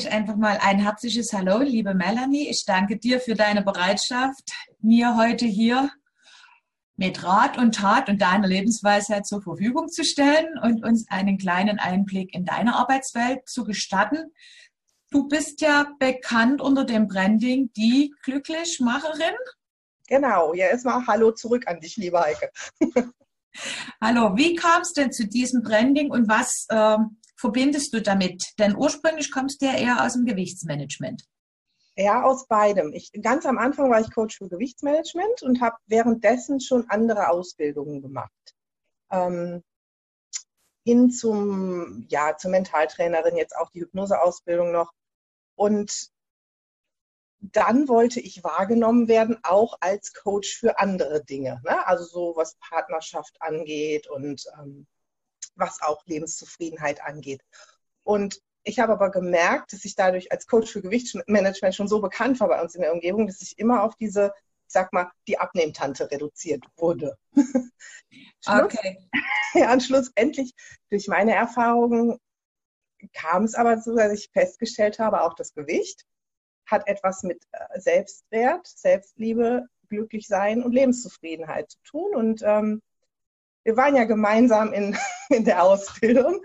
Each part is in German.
ich einfach mal ein herzliches Hallo, liebe Melanie. Ich danke dir für deine Bereitschaft, mir heute hier mit Rat und Tat und deiner Lebensweisheit zur Verfügung zu stellen und uns einen kleinen Einblick in deine Arbeitswelt zu gestatten. Du bist ja bekannt unter dem Branding die Glücklichmacherin. Genau, ja, erstmal Hallo zurück an dich, liebe Heike. Hallo, wie kam es denn zu diesem Branding und was äh, verbindest du damit? Denn ursprünglich kommst du ja eher aus dem Gewichtsmanagement. Ja, aus beidem. Ich, ganz am Anfang war ich Coach für Gewichtsmanagement und habe währenddessen schon andere Ausbildungen gemacht. Ähm, hin zum, ja, zur Mentaltrainerin, jetzt auch die Hypnoseausbildung noch. Und dann wollte ich wahrgenommen werden, auch als Coach für andere Dinge. Ne? Also so was Partnerschaft angeht und ähm, was auch Lebenszufriedenheit angeht. Und ich habe aber gemerkt, dass ich dadurch als Coach für Gewichtsmanagement schon so bekannt war bei uns in der Umgebung, dass ich immer auf diese, ich sag mal, die Abnehmtante reduziert wurde. okay. Ja, und schlussendlich durch meine Erfahrungen kam es aber so, dass ich festgestellt habe, auch das Gewicht hat etwas mit äh, Selbstwert, Selbstliebe, Glücklichsein und Lebenszufriedenheit zu tun. Und ähm, wir waren ja gemeinsam in, in der Ausbildung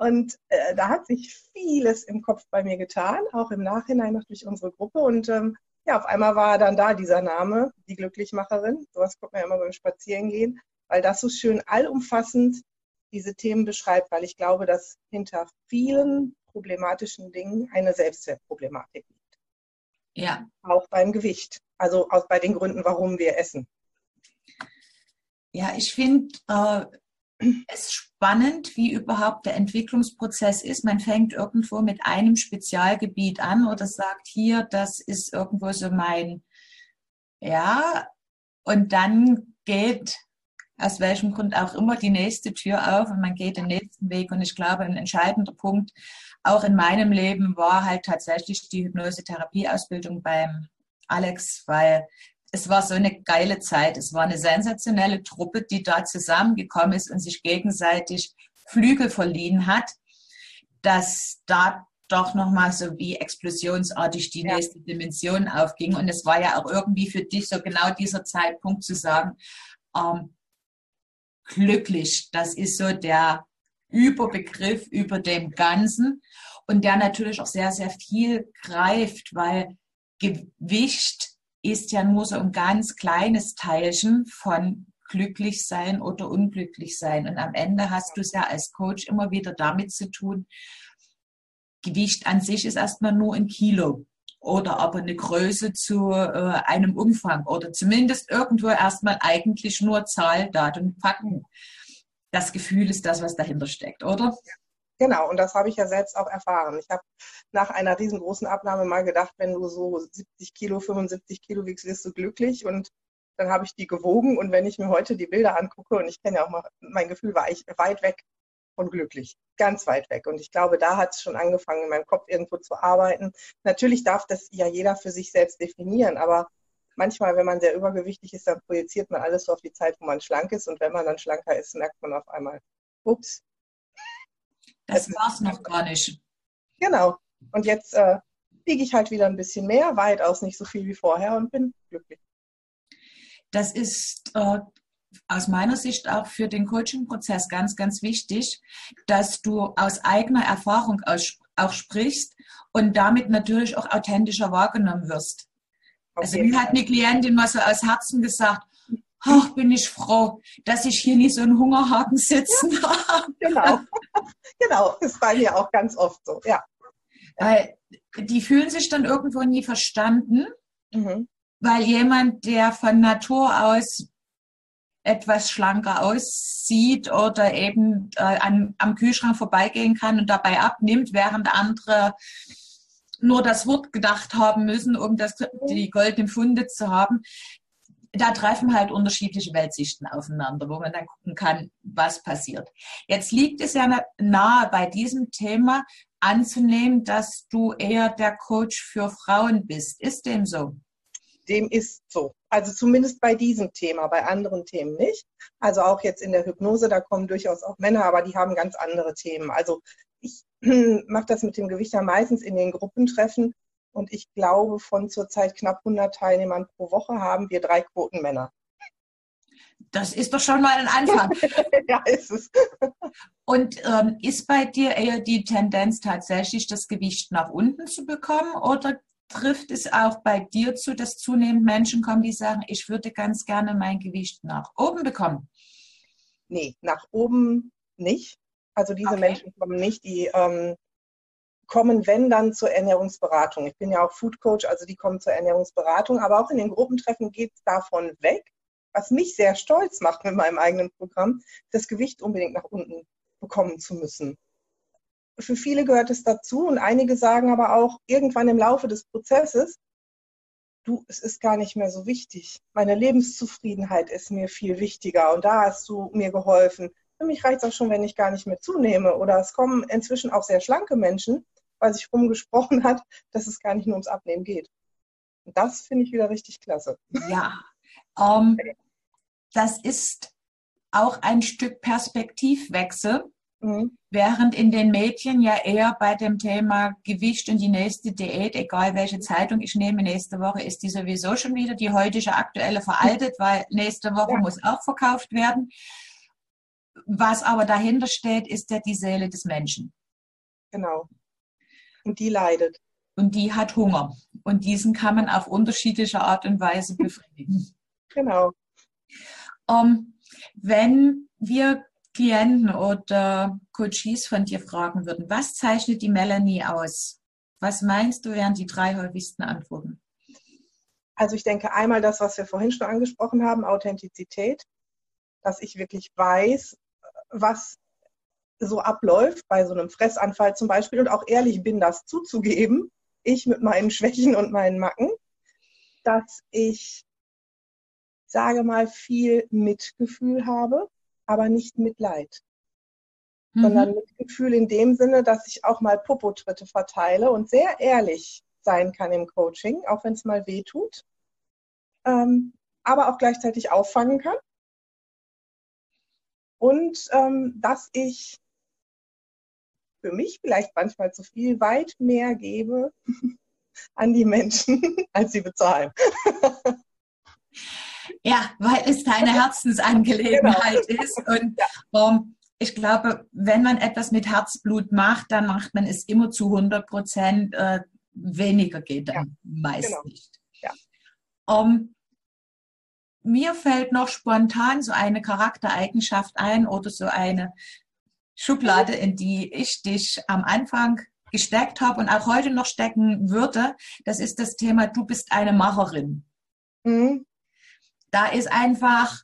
und äh, da hat sich vieles im Kopf bei mir getan, auch im Nachhinein noch durch unsere Gruppe. Und ähm, ja, auf einmal war dann da dieser Name, die Glücklichmacherin. Sowas kommt man ja immer beim Spazierengehen, weil das so schön allumfassend diese Themen beschreibt, weil ich glaube, dass hinter vielen problematischen Dingen eine Selbstwertproblematik liegt. Ja. Auch beim Gewicht. Also auch bei den Gründen, warum wir essen. Ja, ich finde äh, es spannend, wie überhaupt der Entwicklungsprozess ist. Man fängt irgendwo mit einem Spezialgebiet an oder sagt hier, das ist irgendwo so mein, ja, und dann geht aus welchem Grund auch immer die nächste Tür auf und man geht den nächsten Weg. Und ich glaube, ein entscheidender Punkt auch in meinem Leben war halt tatsächlich die Hypnosetherapieausbildung beim Alex, weil es war so eine geile Zeit. Es war eine sensationelle Truppe, die da zusammengekommen ist und sich gegenseitig Flügel verliehen hat, dass da doch nochmal so wie explosionsartig die ja. nächste Dimension aufging. Und es war ja auch irgendwie für dich so genau dieser Zeitpunkt zu sagen, ähm, glücklich, das ist so der Überbegriff über dem Ganzen und der natürlich auch sehr, sehr viel greift, weil Gewicht ist ja nur so ein ganz kleines Teilchen von glücklich sein oder unglücklich sein. Und am Ende hast du es ja als Coach immer wieder damit zu tun, Gewicht an sich ist erstmal nur ein Kilo oder aber eine Größe zu äh, einem Umfang oder zumindest irgendwo erstmal eigentlich nur Zahl, Datum, Fakten. Das Gefühl ist das, was dahinter steckt, oder? Genau, und das habe ich ja selbst auch erfahren. Ich habe nach einer riesengroßen Abnahme mal gedacht, wenn du so 70 Kilo, 75 Kilo wiegst, wirst du glücklich. Und dann habe ich die gewogen. Und wenn ich mir heute die Bilder angucke, und ich kenne ja auch mal, mein Gefühl war ich weit weg von glücklich, ganz weit weg. Und ich glaube, da hat es schon angefangen, in meinem Kopf irgendwo zu arbeiten. Natürlich darf das ja jeder für sich selbst definieren, aber manchmal, wenn man sehr übergewichtig ist, dann projiziert man alles so auf die Zeit, wo man schlank ist. Und wenn man dann schlanker ist, merkt man auf einmal, ups, das war es noch gar nicht. Genau. Und jetzt äh, wiege ich halt wieder ein bisschen mehr, weitaus nicht so viel wie vorher und bin glücklich. Das ist äh, aus meiner Sicht auch für den Coaching-Prozess ganz, ganz wichtig, dass du aus eigener Erfahrung aus, auch sprichst und damit natürlich auch authentischer wahrgenommen wirst. Auf also mir hat eine Klientin mal so aus Herzen gesagt, ach, bin ich froh, dass ich hier nicht so einen Hungerhaken sitzen ja, habe. Genau, genau, ist bei mir auch ganz oft so, ja. Weil die fühlen sich dann irgendwo nie verstanden, mhm. weil jemand, der von Natur aus etwas schlanker aussieht oder eben äh, an, am Kühlschrank vorbeigehen kann und dabei abnimmt, während andere nur das Wort gedacht haben müssen, um das, die goldenen Funde zu haben da treffen halt unterschiedliche Weltsichten aufeinander, wo man dann gucken kann, was passiert. Jetzt liegt es ja nahe bei diesem Thema anzunehmen, dass du eher der Coach für Frauen bist. Ist dem so? Dem ist so. Also zumindest bei diesem Thema, bei anderen Themen nicht. Also auch jetzt in der Hypnose, da kommen durchaus auch Männer, aber die haben ganz andere Themen. Also ich mache das mit dem Gewicht ja meistens in den Gruppentreffen. Und ich glaube, von zurzeit knapp 100 Teilnehmern pro Woche haben wir drei Quotenmänner. Das ist doch schon mal ein Anfang. ja, ist es. Und ähm, ist bei dir eher die Tendenz tatsächlich, das Gewicht nach unten zu bekommen oder trifft es auch bei dir zu, dass zunehmend Menschen kommen, die sagen, ich würde ganz gerne mein Gewicht nach oben bekommen? Nee, nach oben nicht. Also diese okay. Menschen kommen nicht, die ähm, kommen, wenn dann zur Ernährungsberatung. Ich bin ja auch Food Coach, also die kommen zur Ernährungsberatung, aber auch in den Gruppentreffen geht es davon weg, was mich sehr stolz macht mit meinem eigenen Programm, das Gewicht unbedingt nach unten bekommen zu müssen für viele gehört es dazu und einige sagen aber auch irgendwann im Laufe des Prozesses, du, es ist gar nicht mehr so wichtig. Meine Lebenszufriedenheit ist mir viel wichtiger und da hast du mir geholfen. Für mich reicht es auch schon, wenn ich gar nicht mehr zunehme. Oder es kommen inzwischen auch sehr schlanke Menschen, weil sich rumgesprochen hat, dass es gar nicht nur ums Abnehmen geht. Und das finde ich wieder richtig klasse. Ja, ähm, das ist auch ein Stück Perspektivwechsel Mhm. Während in den Medien ja eher bei dem Thema Gewicht und die nächste Diät, egal welche Zeitung ich nehme, nächste Woche ist die sowieso schon wieder die heutige aktuelle veraltet, weil nächste Woche ja. muss auch verkauft werden. Was aber dahinter steht, ist ja die Seele des Menschen. Genau. Und die leidet. Und die hat Hunger. Und diesen kann man auf unterschiedliche Art und Weise befriedigen. Genau. Ähm, wenn wir Klienten oder Coaches von dir fragen würden, was zeichnet die Melanie aus? Was meinst du, wären die drei häufigsten Antworten? Also ich denke einmal das, was wir vorhin schon angesprochen haben, Authentizität, dass ich wirklich weiß, was so abläuft bei so einem Fressanfall zum Beispiel und auch ehrlich bin, das zuzugeben, ich mit meinen Schwächen und meinen Macken, dass ich, sage mal, viel Mitgefühl habe, aber nicht Mitleid. Mhm. Sondern Mitgefühl in dem Sinne, dass ich auch mal Popotritte verteile und sehr ehrlich sein kann im Coaching, auch wenn es mal weh tut, ähm, aber auch gleichzeitig auffangen kann. Und ähm, dass ich für mich vielleicht manchmal zu viel weit mehr gebe an die Menschen, als sie bezahlen. Ja, weil es deine Herzensangelegenheit genau. ist. Und um, ich glaube, wenn man etwas mit Herzblut macht, dann macht man es immer zu 100 Prozent. Äh, weniger geht dann ja. meist genau. nicht. Ja. Um, mir fällt noch spontan so eine Charaktereigenschaft ein oder so eine Schublade, in die ich dich am Anfang gesteckt habe und auch heute noch stecken würde. Das ist das Thema, du bist eine Macherin. Mhm. Da ist einfach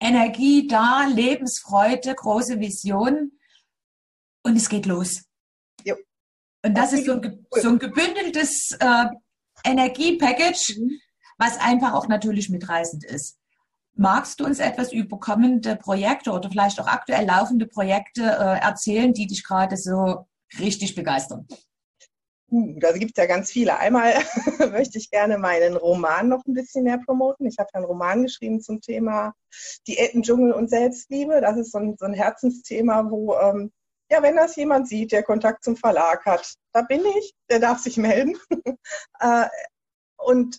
Energie da, Lebensfreude, große Vision und es geht los. Jo. Und das, das ist so ein, so ein gebündeltes äh, Energiepackage, mhm. was einfach auch natürlich mitreißend ist. Magst du uns etwas über kommende Projekte oder vielleicht auch aktuell laufende Projekte äh, erzählen, die dich gerade so richtig begeistern? Uh, da gibt es ja ganz viele. Einmal möchte ich gerne meinen Roman noch ein bisschen mehr promoten. Ich habe einen Roman geschrieben zum Thema Diäten, Dschungel und Selbstliebe. Das ist so ein, so ein Herzensthema, wo, ähm, ja, wenn das jemand sieht, der Kontakt zum Verlag hat, da bin ich, der darf sich melden. äh, und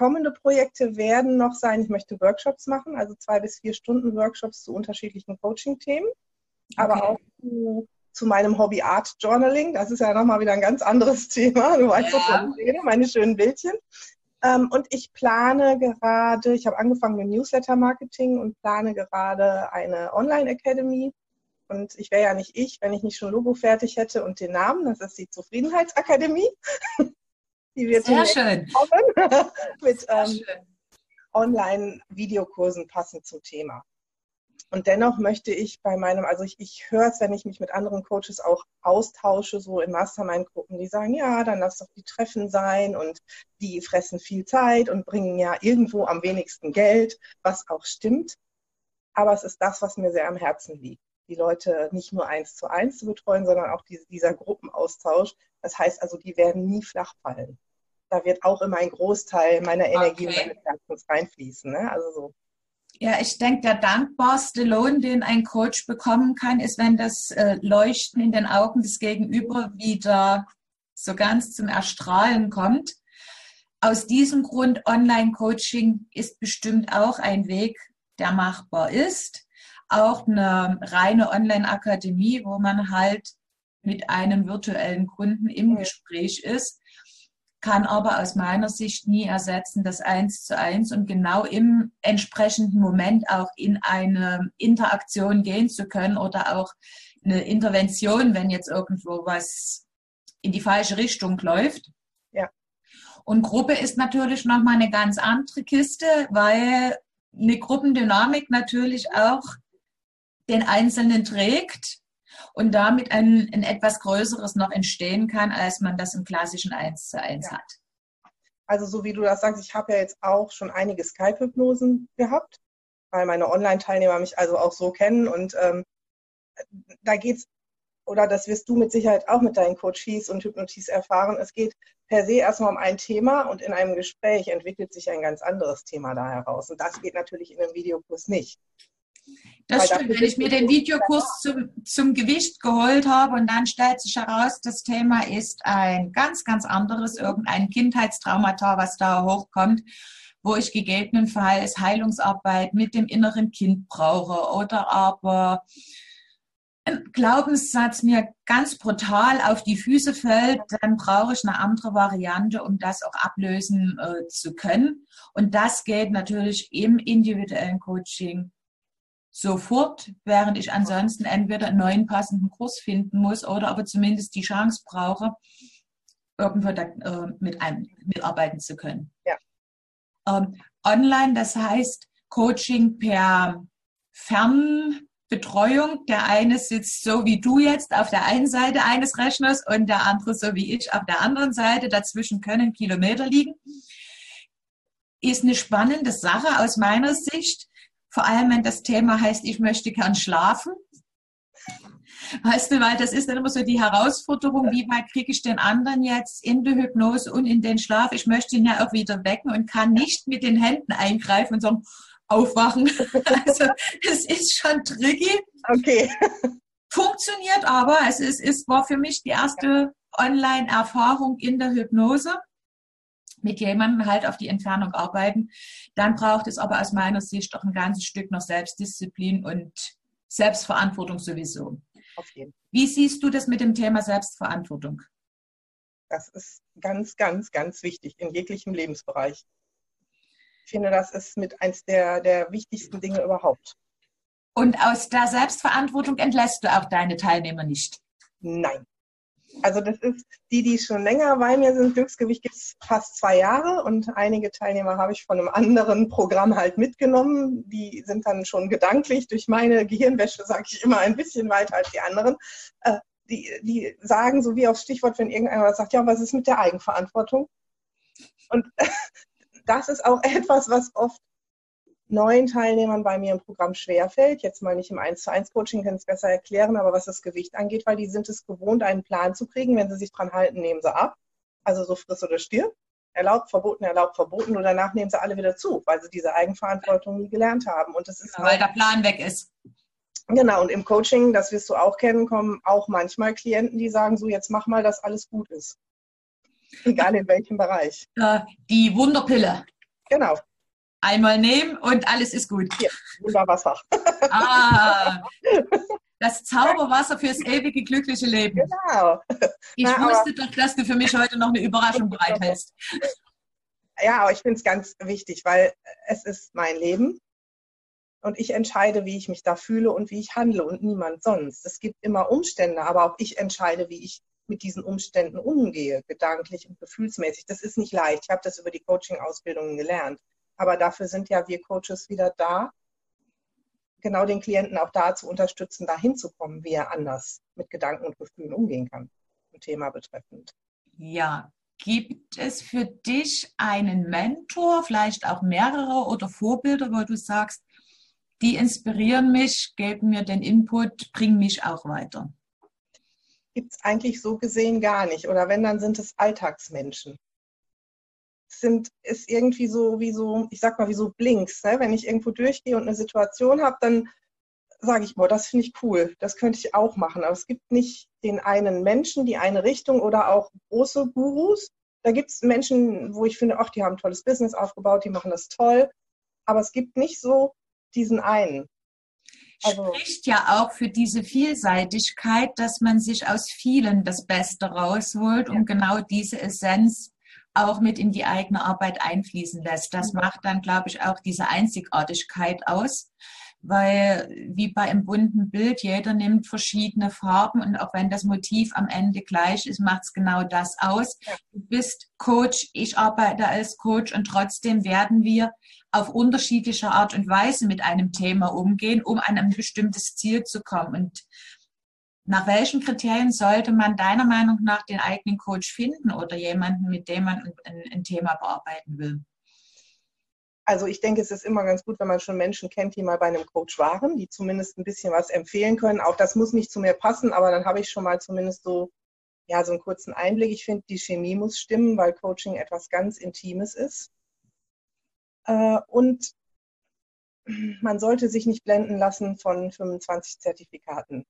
kommende Projekte werden noch sein, ich möchte Workshops machen, also zwei bis vier Stunden Workshops zu unterschiedlichen Coaching-Themen, okay. aber auch zu zu meinem Hobby Art Journaling. Das ist ja nochmal wieder ein ganz anderes Thema. Du weißt, ja. wovon ich rede, meine schönen Bildchen. Ähm, und ich plane gerade, ich habe angefangen mit Newsletter-Marketing und plane gerade eine Online-Academy. Und ich wäre ja nicht ich, wenn ich nicht schon Logo fertig hätte und den Namen. Das ist die Zufriedenheitsakademie. die wird Sehr schön. Kommen mit ähm, Online-Videokursen passend zum Thema. Und dennoch möchte ich bei meinem, also ich, ich höre es, wenn ich mich mit anderen Coaches auch austausche, so in Mastermind-Gruppen, die sagen, ja, dann lass doch die Treffen sein und die fressen viel Zeit und bringen ja irgendwo am wenigsten Geld, was auch stimmt. Aber es ist das, was mir sehr am Herzen liegt. Die Leute nicht nur eins zu eins zu betreuen, sondern auch diese, dieser Gruppenaustausch. Das heißt also, die werden nie flach fallen. Da wird auch immer ein Großteil meiner Energie okay. und meines Herzens reinfließen. Ne? Also so Ja, ich denke, der dankbarste Lohn, den ein Coach bekommen kann, ist, wenn das äh, Leuchten in den Augen des Gegenüber wieder so ganz zum Erstrahlen kommt. Aus diesem Grund, Online-Coaching ist bestimmt auch ein Weg, der machbar ist. Auch eine reine Online-Akademie, wo man halt mit einem virtuellen Kunden im Gespräch ist, kann aber aus meiner Sicht nie ersetzen das Eins zu eins und genau im entsprechenden Moment auch in eine Interaktion gehen zu können oder auch eine Intervention, wenn jetzt irgendwo was in die falsche Richtung läuft. Ja. Und Gruppe ist natürlich nochmal eine ganz andere Kiste, weil eine Gruppendynamik natürlich auch den Einzelnen trägt und damit ein, ein etwas Größeres noch entstehen kann, als man das im klassischen 1 zu 1 ja. hat. Also so wie du das sagst, ich habe ja jetzt auch schon einige Skype-Hypnosen gehabt, weil meine Online-Teilnehmer mich also auch so kennen und ähm, da es, oder das wirst du mit Sicherheit auch mit deinen Coaches und Hypnotis erfahren, es geht per se erstmal um ein Thema und in einem Gespräch entwickelt sich ein ganz anderes Thema da heraus. Und das geht natürlich in einem Videokurs nicht. Das stimmt, wenn ich mir den Videokurs zum, zum Gewicht geholt habe und dann stellt sich heraus, das Thema ist ein ganz, ganz anderes, irgendein Kindheitstraumata, was da hochkommt, wo ich gegebenenfalls Heilungsarbeit mit dem inneren Kind brauche oder aber ein Glaubenssatz mir ganz brutal auf die Füße fällt, dann brauche ich eine andere Variante, um das auch ablösen äh, zu können. Und das geht natürlich im individuellen Coaching sofort, während ich ansonsten entweder einen neuen passenden Kurs finden muss oder aber zumindest die Chance brauche, irgendwo da, äh, mit einem mitarbeiten zu können. Ja. Ähm, online, das heißt Coaching per Fernbetreuung. Der eine sitzt so wie du jetzt auf der einen Seite eines Rechners und der andere so wie ich auf der anderen Seite. Dazwischen können Kilometer liegen. Ist eine spannende Sache aus meiner Sicht vor allem, wenn das Thema heißt, ich möchte gern schlafen. Weißt du, weil das ist dann immer so die Herausforderung, wie weit kriege ich den anderen jetzt in die Hypnose und in den Schlaf? Ich möchte ihn ja auch wieder wecken und kann nicht mit den Händen eingreifen und sagen, aufwachen. Also es ist schon tricky. Okay. Funktioniert aber. Es ist, es war für mich die erste Online-Erfahrung in der Hypnose mit jemandem halt auf die Entfernung arbeiten. Dann braucht es aber aus meiner Sicht auch ein ganzes Stück noch Selbstdisziplin und Selbstverantwortung sowieso. Wie siehst du das mit dem Thema Selbstverantwortung? Das ist ganz, ganz, ganz wichtig in jeglichem Lebensbereich. Ich finde, das ist mit eins der, der wichtigsten Dinge überhaupt. Und aus der Selbstverantwortung entlässt du auch deine Teilnehmer nicht? Nein. Also das ist, die, die schon länger bei mir sind, Glücksgewicht gibt es fast zwei Jahre und einige Teilnehmer habe ich von einem anderen Programm halt mitgenommen. Die sind dann schon gedanklich durch meine Gehirnwäsche, sage ich immer, ein bisschen weiter als die anderen. Äh, die, die sagen so wie aufs Stichwort, wenn irgendeiner sagt, ja, was ist mit der Eigenverantwortung? Und das ist auch etwas, was oft neuen Teilnehmern bei mir im Programm schwerfällt. Jetzt mal nicht im 1 zu 1 Coaching, kann es besser erklären, aber was das Gewicht angeht, weil die sind es gewohnt, einen Plan zu kriegen. Wenn sie sich dran halten, nehmen sie ab. Also so friss oder stirb. Erlaubt, verboten, erlaubt, verboten. Und danach nehmen sie alle wieder zu, weil sie diese Eigenverantwortung nie gelernt haben. Und das ist ja, weil der Plan weg ist. Genau, und im Coaching, das wirst du auch kennen, kommen auch manchmal Klienten, die sagen, so jetzt mach mal, dass alles gut ist. Egal in welchem Bereich. Die Wunderpille. Genau einmal nehmen und alles ist gut. Hier, Wunderwasser. Ah, das Zauberwasser fürs ewige glückliche Leben. Genau. Ich Na, wusste doch, dass du für mich heute noch eine Überraschung bereithältst. Ja, aber ich finde es ganz wichtig, weil es ist mein Leben und ich entscheide, wie ich mich da fühle und wie ich handle und niemand sonst. Es gibt immer Umstände, aber auch ich entscheide, wie ich mit diesen Umständen umgehe, gedanklich und gefühlsmäßig. Das ist nicht leicht. Ich habe das über die Coaching-Ausbildungen gelernt. Aber dafür sind ja wir Coaches wieder da, genau den Klienten auch da zu unterstützen, da hinzukommen, wie er anders mit Gedanken und Gefühlen umgehen kann, ein Thema betreffend. Ja, gibt es für dich einen Mentor, vielleicht auch mehrere oder Vorbilder, wo du sagst, die inspirieren mich, geben mir den Input, bringen mich auch weiter? Gibt es eigentlich so gesehen gar nicht. Oder wenn, dann sind es Alltagsmenschen sind, ist irgendwie so wie so, ich sag mal, wie so Blinks. Ne? Wenn ich irgendwo durchgehe und eine Situation habe, dann sage ich, boah, das finde ich cool, das könnte ich auch machen. Aber es gibt nicht den einen Menschen, die eine Richtung oder auch große Gurus. Da gibt es Menschen, wo ich finde, ach, die haben ein tolles Business aufgebaut, die machen das toll. Aber es gibt nicht so diesen einen. Also, Spricht ja auch für diese Vielseitigkeit, dass man sich aus vielen das Beste rausholt, ja. genau diese Essenz auch mit in die eigene Arbeit einfließen lässt. Das mhm. macht dann, glaube ich, auch diese Einzigartigkeit aus weil wie bei einem bunten Bild, jeder nimmt verschiedene Farben und auch wenn das Motiv am Ende gleich ist, macht es genau das aus. Du bist Coach, ich arbeite als Coach und trotzdem werden wir auf unterschiedliche Art und Weise mit einem Thema umgehen, um an ein bestimmtes Ziel zu kommen. Und nach welchen Kriterien sollte man deiner Meinung nach den eigenen Coach finden oder jemanden, mit dem man ein, ein Thema bearbeiten will? Also ich denke, es ist immer ganz gut, wenn man schon Menschen kennt, die mal bei einem Coach waren, die zumindest ein bisschen was empfehlen können. Auch das muss nicht zu mir passen, aber dann habe ich schon mal zumindest so, ja, so einen kurzen Einblick. Ich finde, die Chemie muss stimmen, weil Coaching etwas ganz Intimes ist. Äh, und man sollte sich nicht blenden lassen von 25 Zertifikaten.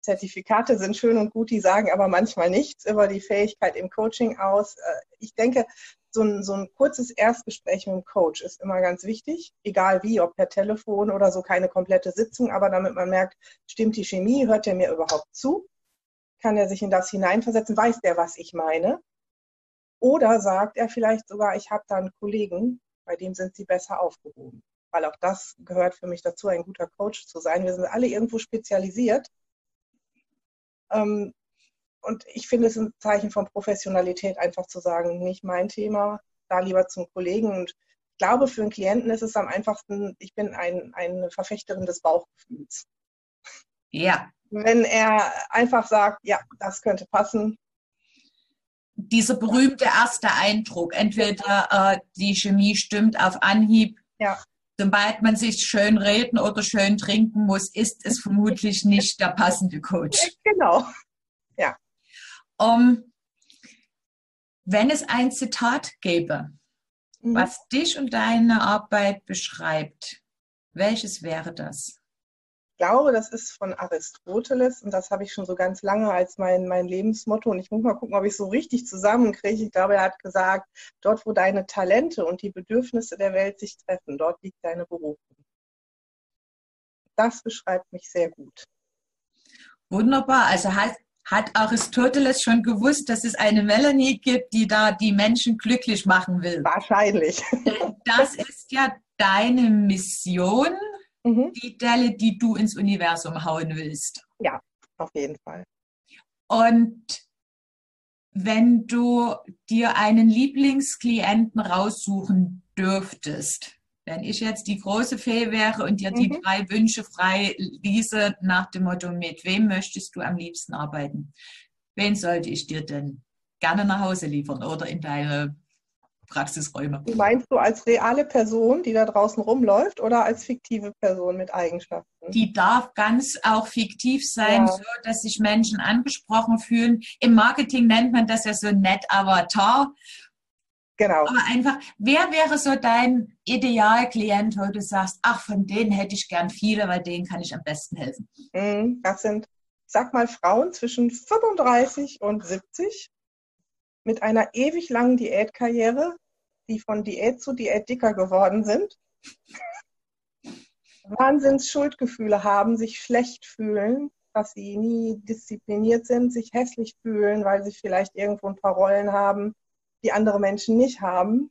Zertifikate sind schön und gut, die sagen aber manchmal nichts über die Fähigkeit im Coaching aus. Äh, ich denke, so ein, so ein kurzes Erstgespräch mit dem Coach ist immer ganz wichtig, egal wie, ob per Telefon oder so, keine komplette Sitzung, aber damit man merkt, stimmt die Chemie, hört er mir überhaupt zu? Kann er sich in das hineinversetzen? Weiß der, was ich meine? Oder sagt er vielleicht sogar, ich habe da einen Kollegen, bei dem sind sie besser aufgehoben. Weil auch das gehört für mich dazu, ein guter Coach zu sein. Wir sind alle irgendwo spezialisiert. Ähm, und ich finde es ein Zeichen von Professionalität, einfach zu sagen, nicht mein Thema, da lieber zum Kollegen. Und ich glaube, für einen Klienten ist es am einfachsten, ich bin ein, eine Verfechterin des Bauchgefühls. Ja. Wenn er einfach sagt, ja, das könnte passen. Dieser berühmte erste Eindruck, entweder äh, die Chemie stimmt auf Anhieb, ja. Sobald man sich schön reden oder schön trinken muss, ist es vermutlich nicht der passende Coach. Genau. Ja. Um, wenn es ein Zitat gäbe, mhm. was dich und deine Arbeit beschreibt, welches wäre das? Ich glaube, das ist von Aristoteles und das habe ich schon so ganz lange als mein, mein Lebensmotto. Und ich muss mal gucken, ob ich so richtig zusammenkriege. Ich glaube, er hat gesagt, dort, wo deine Talente und die Bedürfnisse der Welt sich treffen, dort liegt deine Berufung. Das beschreibt mich sehr gut. Wunderbar. Also heißt, hat Aristoteles schon gewusst, dass es eine Melanie gibt, die da die Menschen glücklich machen will? Wahrscheinlich. Das ist ja deine Mission, mhm. die Delle, die du ins Universum hauen willst. Ja, auf jeden Fall. Und wenn du dir einen Lieblingsklienten raussuchen dürftest, wenn ich jetzt die große Fee wäre und dir mhm. die drei Wünsche frei ließe nach dem Motto, mit wem möchtest du am liebsten arbeiten? Wen sollte ich dir denn gerne nach Hause liefern oder in deine Praxisräume? Meinst du als reale Person, die da draußen rumläuft oder als fiktive Person mit Eigenschaften? Die darf ganz auch fiktiv sein, ja. so dass sich Menschen angesprochen fühlen. Im Marketing nennt man das ja so nett Avatar. Genau. Aber einfach, wer wäre so dein Idealklient, wo du sagst, ach, von denen hätte ich gern viele, weil denen kann ich am besten helfen? Mhm, das sind, sag mal, Frauen zwischen 35 und 70 mit einer ewig langen Diätkarriere, die von Diät zu Diät dicker geworden sind. Wahnsinns Schuldgefühle haben, sich schlecht fühlen, dass sie nie diszipliniert sind, sich hässlich fühlen, weil sie vielleicht irgendwo ein paar Rollen haben, die andere Menschen nicht haben,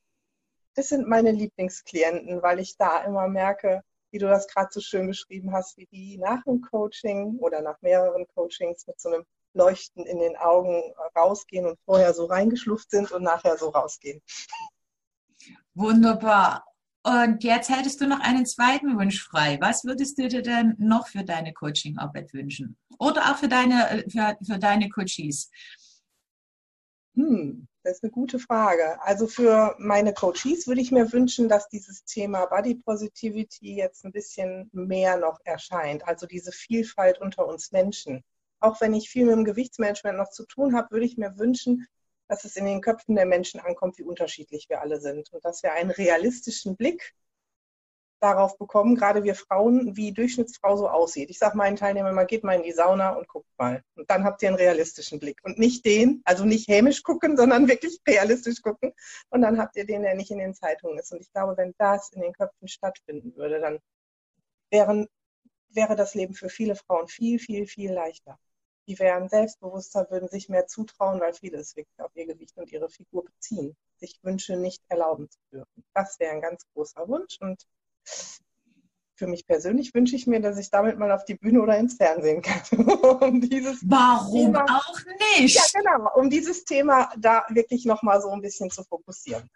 das sind meine Lieblingsklienten, weil ich da immer merke, wie du das gerade so schön beschrieben hast, wie die nach einem Coaching oder nach mehreren Coachings mit so einem Leuchten in den Augen rausgehen und vorher so reingeschlupft sind und nachher so rausgehen. Wunderbar. Und jetzt hättest du noch einen zweiten Wunsch frei. Was würdest du dir denn noch für deine Coachingarbeit wünschen? Oder auch für deine, für, für deine Coaches? Hm, das ist eine gute Frage. Also für meine Coaches würde ich mir wünschen, dass dieses Thema Body Positivity jetzt ein bisschen mehr noch erscheint. Also diese Vielfalt unter uns Menschen. Auch wenn ich viel mit dem Gewichtsmanagement noch zu tun habe, würde ich mir wünschen, dass es in den Köpfen der Menschen ankommt, wie unterschiedlich wir alle sind und dass wir einen realistischen Blick darauf bekommen, gerade wir Frauen, wie Durchschnittsfrau so aussieht. Ich sage meinen Teilnehmern, man geht mal in die Sauna und guckt mal. Und dann habt ihr einen realistischen Blick. Und nicht den, also nicht hämisch gucken, sondern wirklich realistisch gucken. Und dann habt ihr den, der nicht in den Zeitungen ist. Und ich glaube, wenn das in den Köpfen stattfinden würde, dann wären, wäre das Leben für viele Frauen viel, viel, viel leichter. Die wären selbstbewusster, würden sich mehr zutrauen, weil viele es wirklich auf ihr Gewicht und ihre Figur beziehen, sich Wünsche nicht erlauben zu dürfen. Das wäre ein ganz großer Wunsch. Und für mich persönlich wünsche ich mir, dass ich damit mal auf die Bühne oder ins Fernsehen kann. um dieses Warum Thema, auch nicht? Ja, genau, um dieses Thema da wirklich nochmal so ein bisschen zu fokussieren.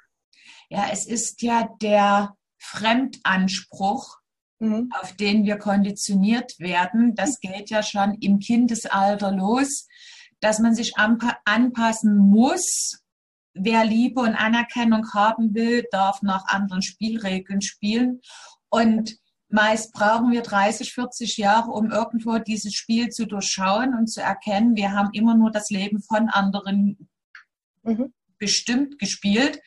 Ja, es ist ja der Fremdanspruch, mhm. auf den wir konditioniert werden. Das geht ja schon im Kindesalter los, dass man sich anpassen muss wer Liebe und Anerkennung haben will, darf nach anderen Spielregeln spielen. Und meist brauchen wir 30, 40 Jahre, um irgendwo dieses Spiel zu durchschauen und zu erkennen, wir haben immer nur das Leben von anderen mhm. bestimmt gespielt.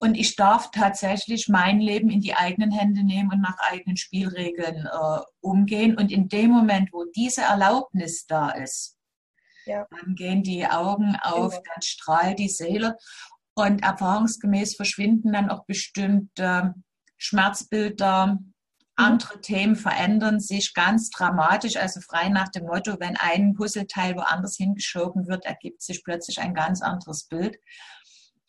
Und ich darf tatsächlich mein Leben in die eigenen Hände nehmen und nach eigenen Spielregeln äh, umgehen. Und in dem Moment, wo diese Erlaubnis da ist, ja. Dann gehen die Augen auf, genau. dann strahlt die Seele und erfahrungsgemäß verschwinden dann auch bestimmte Schmerzbilder, mhm. andere Themen verändern sich ganz dramatisch, also frei nach dem Motto, wenn ein Puzzleteil woanders hingeschoben wird, ergibt sich plötzlich ein ganz anderes Bild.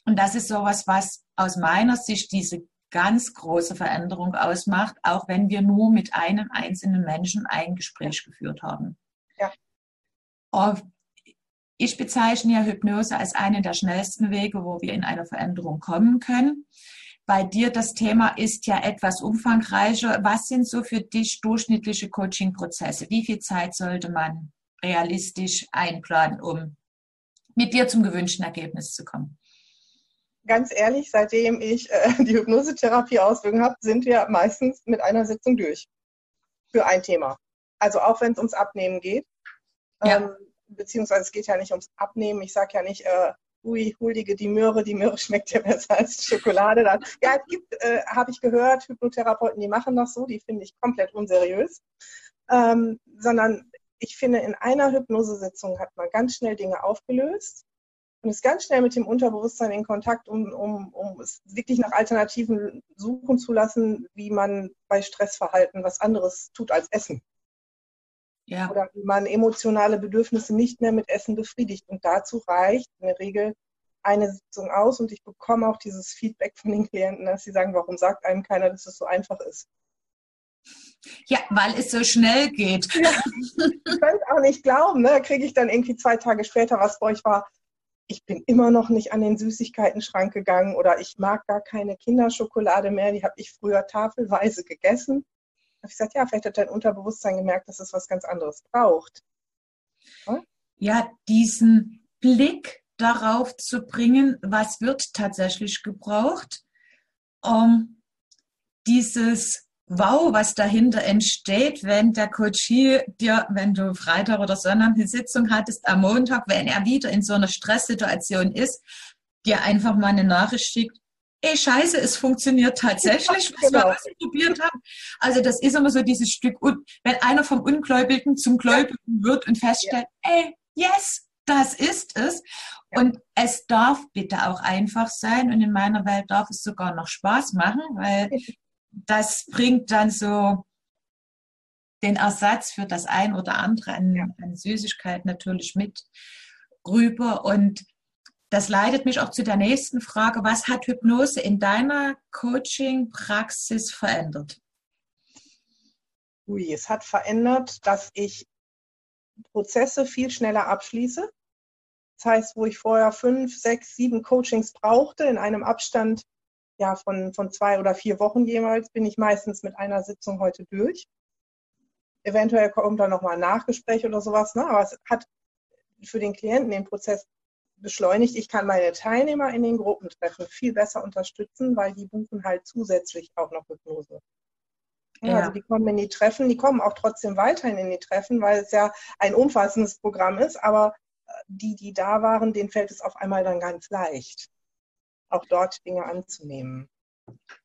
Und das ist sowas, was aus meiner Sicht diese ganz große Veränderung ausmacht, auch wenn wir nur mit einem einzelnen Menschen ein Gespräch geführt haben. Ja. Ich bezeichne ja Hypnose als einen der schnellsten Wege, wo wir in eine Veränderung kommen können. Bei dir das Thema ist ja etwas umfangreicher. Was sind so für dich durchschnittliche Coaching-Prozesse? Wie viel Zeit sollte man realistisch einplanen, um mit dir zum gewünschten Ergebnis zu kommen? Ganz ehrlich, seitdem ich äh, die Hypnosetherapie-Ausbildung habe, sind wir meistens mit einer Sitzung durch für ein Thema. Also auch wenn es ums Abnehmen geht. Ja. Ähm, beziehungsweise es geht ja nicht ums Abnehmen. Ich sage ja nicht, äh, ui, huldige die Möhre, die Möhre schmeckt ja besser als Schokolade. Dann. Ja, es gibt, äh, habe ich gehört, Hypnotherapeuten, die machen das so, die finde ich komplett unseriös. Ähm, sondern ich finde, in einer Hypnosesitzung hat man ganz schnell Dinge aufgelöst und ist ganz schnell mit dem Unterbewusstsein in Kontakt, um, um, um es wirklich nach Alternativen suchen zu lassen, wie man bei Stressverhalten was anderes tut als Essen. Ja. Oder wie man emotionale Bedürfnisse nicht mehr mit Essen befriedigt. Und dazu reicht in der Regel eine Sitzung aus und ich bekomme auch dieses Feedback von den Klienten, dass sie sagen, warum sagt einem keiner, dass es so einfach ist? Ja, weil es so schnell geht. Ja, ich kann es auch nicht glauben. Ne? Da kriege ich dann irgendwie zwei Tage später was bei euch war. Ich bin immer noch nicht an den Süßigkeiten-Schrank gegangen oder ich mag gar keine Kinderschokolade mehr. Die habe ich früher tafelweise gegessen habe ich gesagt, ja, vielleicht hat dein Unterbewusstsein gemerkt, dass es was ganz anderes braucht. Hm? Ja, diesen Blick darauf zu bringen, was wird tatsächlich gebraucht, um dieses Wow, was dahinter entsteht, wenn der Coachie dir, wenn du Freitag oder Sonntag eine Sitzung hattest, am Montag, wenn er wieder in so einer Stresssituation ist, dir einfach mal eine Nachricht schickt, ey, scheiße, es funktioniert tatsächlich, was genau. wir ausprobiert haben. Also das ist immer so dieses Stück, wenn einer vom Ungläubigen zum Gläubigen wird und feststellt, ja. ey, yes, das ist es. Ja. Und es darf bitte auch einfach sein und in meiner Welt darf es sogar noch Spaß machen, weil das bringt dann so den Ersatz für das ein oder andere an, ja. an Süßigkeit natürlich mit rüber und das leitet mich auch zu der nächsten Frage. Was hat Hypnose in deiner Coaching-Praxis verändert? Ui, es hat verändert, dass ich Prozesse viel schneller abschließe. Das heißt, wo ich vorher fünf, sechs, sieben Coachings brauchte, in einem Abstand ja, von, von zwei oder vier Wochen jeweils, bin ich meistens mit einer Sitzung heute durch. Eventuell kommt da nochmal ein Nachgespräch oder sowas, ne? aber es hat für den Klienten den Prozess beschleunigt. Ich kann meine Teilnehmer in den Gruppentreffen viel besser unterstützen, weil die buchen halt zusätzlich auch noch Hypnose. Ja. Also die kommen in die Treffen, die kommen auch trotzdem weiterhin in die Treffen, weil es ja ein umfassendes Programm ist, aber die, die da waren, denen fällt es auf einmal dann ganz leicht, auch dort Dinge anzunehmen.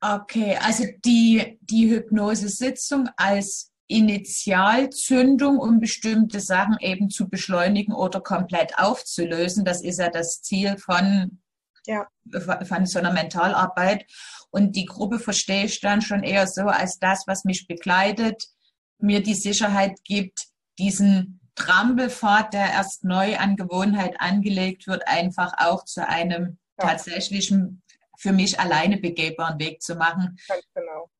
Okay, also die, die Hypnosesitzung als Initialzündung, um bestimmte Sachen eben zu beschleunigen oder komplett aufzulösen. Das ist ja das Ziel von, ja. von so einer Mentalarbeit. Und die Gruppe verstehe ich dann schon eher so als das, was mich begleitet, mir die Sicherheit gibt, diesen Trampelpfad, der erst neu an Gewohnheit angelegt wird, einfach auch zu einem ja. tatsächlichen, für mich alleine begehbaren Weg zu machen. Ganz genau.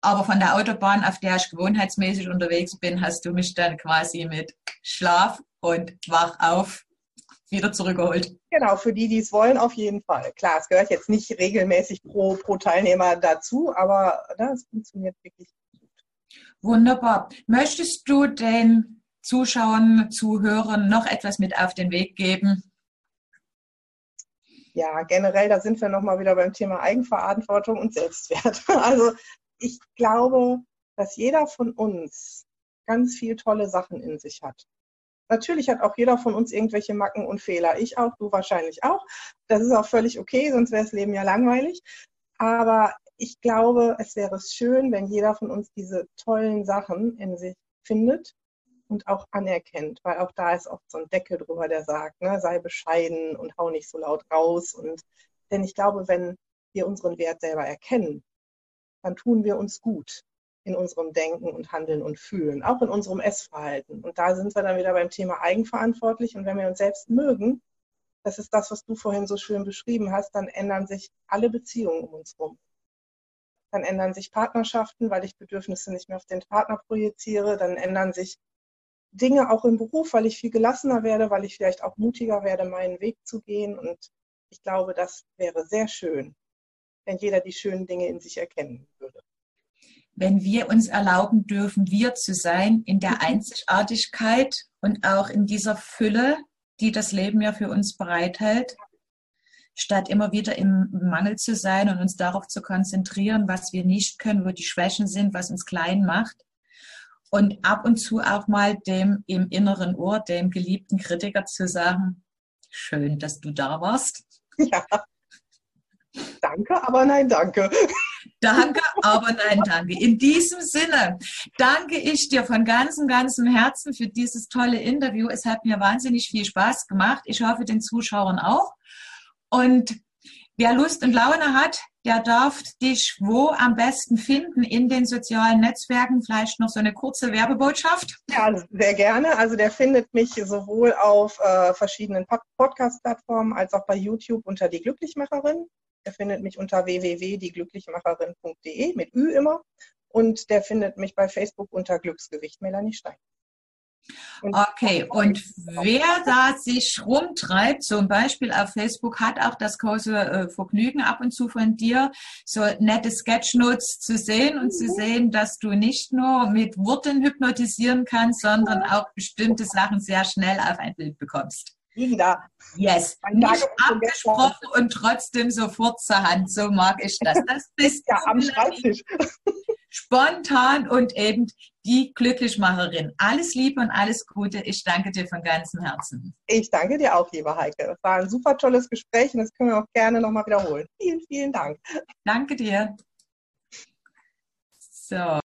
Aber von der Autobahn, auf der ich gewohnheitsmäßig unterwegs bin, hast du mich dann quasi mit Schlaf und Wach auf wieder zurückgeholt. Genau, für die, die es wollen, auf jeden Fall. Klar, es gehört jetzt nicht regelmäßig pro, pro Teilnehmer dazu, aber das funktioniert wirklich gut. Wunderbar. Möchtest du den Zuschauern, Zuhörern noch etwas mit auf den Weg geben? Ja, generell, da sind wir nochmal wieder beim Thema Eigenverantwortung und Selbstwert. Also ich glaube, dass jeder von uns ganz viel tolle Sachen in sich hat. Natürlich hat auch jeder von uns irgendwelche Macken und Fehler. Ich auch, du wahrscheinlich auch. Das ist auch völlig okay, sonst wäre das Leben ja langweilig. Aber ich glaube, es wäre schön, wenn jeder von uns diese tollen Sachen in sich findet und auch anerkennt, weil auch da ist oft so ein Deckel drüber, der sagt, ne, sei bescheiden und hau nicht so laut raus. Und denn ich glaube, wenn wir unseren Wert selber erkennen, dann tun wir uns gut in unserem Denken und Handeln und Fühlen, auch in unserem Essverhalten. Und da sind wir dann wieder beim Thema eigenverantwortlich. Und wenn wir uns selbst mögen, das ist das, was du vorhin so schön beschrieben hast, dann ändern sich alle Beziehungen um uns herum. Dann ändern sich Partnerschaften, weil ich Bedürfnisse nicht mehr auf den Partner projiziere. Dann ändern sich Dinge auch im Beruf, weil ich viel gelassener werde, weil ich vielleicht auch mutiger werde, meinen Weg zu gehen. Und ich glaube, das wäre sehr schön, wenn jeder die schönen Dinge in sich erkennen würde. Wenn wir uns erlauben dürfen, wir zu sein in der Einzigartigkeit und auch in dieser Fülle, die das Leben ja für uns bereithält, statt immer wieder im Mangel zu sein und uns darauf zu konzentrieren, was wir nicht können, wo die Schwächen sind, was uns klein macht. Und ab und zu auch mal dem im inneren Ohr, dem geliebten Kritiker zu sagen, schön, dass du da warst. Ja. Danke, aber nein, danke. Danke, aber nein, danke. In diesem Sinne danke ich dir von ganzem, ganzem Herzen für dieses tolle Interview. Es hat mir wahnsinnig viel Spaß gemacht. Ich hoffe, den Zuschauern auch. Und wer Lust und Laune hat, der darf dich wo am besten finden in den sozialen Netzwerken. Vielleicht noch so eine kurze Werbebotschaft. Ja, sehr gerne. Also der findet mich sowohl auf äh, verschiedenen Podcast-Plattformen als auch bei YouTube unter die Glücklichmacherin. Der findet mich unter www.dieglücklichmacherin.de mit Ü immer. Und der findet mich bei Facebook unter Glücksgewicht Melanie Stein. Okay, und wer da sich rumtreibt, zum Beispiel auf Facebook, hat auch das große äh, Vergnügen ab und zu von dir, so nette Sketchnotes zu sehen und zu sehen, dass du nicht nur mit Worten hypnotisieren kannst, sondern auch bestimmte Sachen sehr schnell auf ein Bild bekommst liegen da. Yes. Nicht abgesprochen und trotzdem sofort zur Hand. So mag ich das. Das bist ja am Schreibtisch. Spontan und eben die Glücklichmacherin. Alles Liebe und alles Gute. Ich danke dir von ganzem Herzen. Ich danke dir auch, liebe Heike. Das war ein super tolles Gespräch und das können wir auch gerne nochmal wiederholen. Vielen, vielen Dank. Danke dir. So.